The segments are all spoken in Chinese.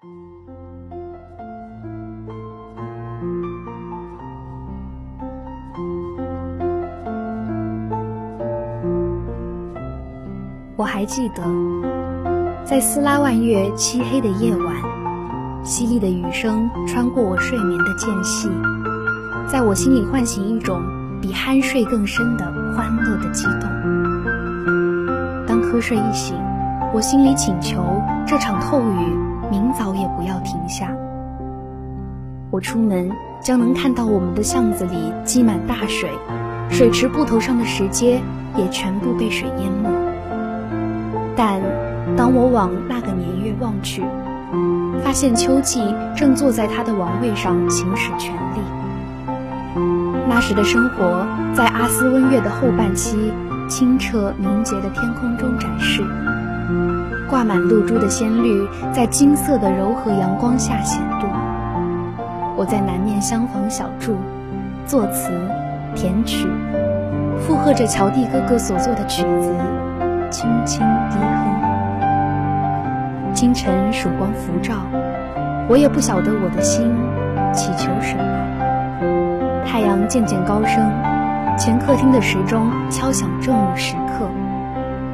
我还记得，在斯拉万月漆黑的夜晚，淅沥的雨声穿过我睡眠的间隙，在我心里唤醒一种比酣睡更深的欢乐的激动。当瞌睡一醒，我心里请求这场透雨明早也不要停下。我出门将能看到我们的巷子里积满大水，水池埠头上的石阶也全部被水淹没。但当我往那个年月望去，发现秋季正坐在他的王位上行使权力。那时的生活在阿斯温月的后半期，清澈明洁的天空中展示，挂满露珠的鲜绿在金色的柔和阳光下显露。我在南面厢房小筑，作词填曲，附和着乔蒂哥哥所作的曲子。轻轻低哼，清晨曙光浮照，我也不晓得我的心祈求什么。太阳渐渐高升，前客厅的时钟敲响正午时刻，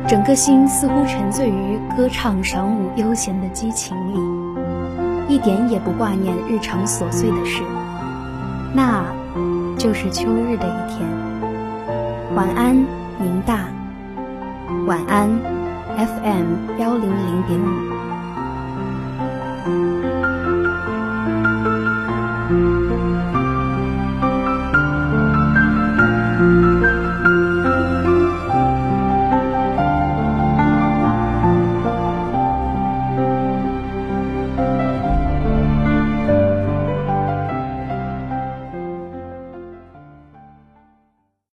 整个心似乎沉醉于歌唱赏舞悠闲的激情里，一点也不挂念日常琐碎的事。那，就是秋日的一天。晚安，宁大。晚安，FM 幺零零点五。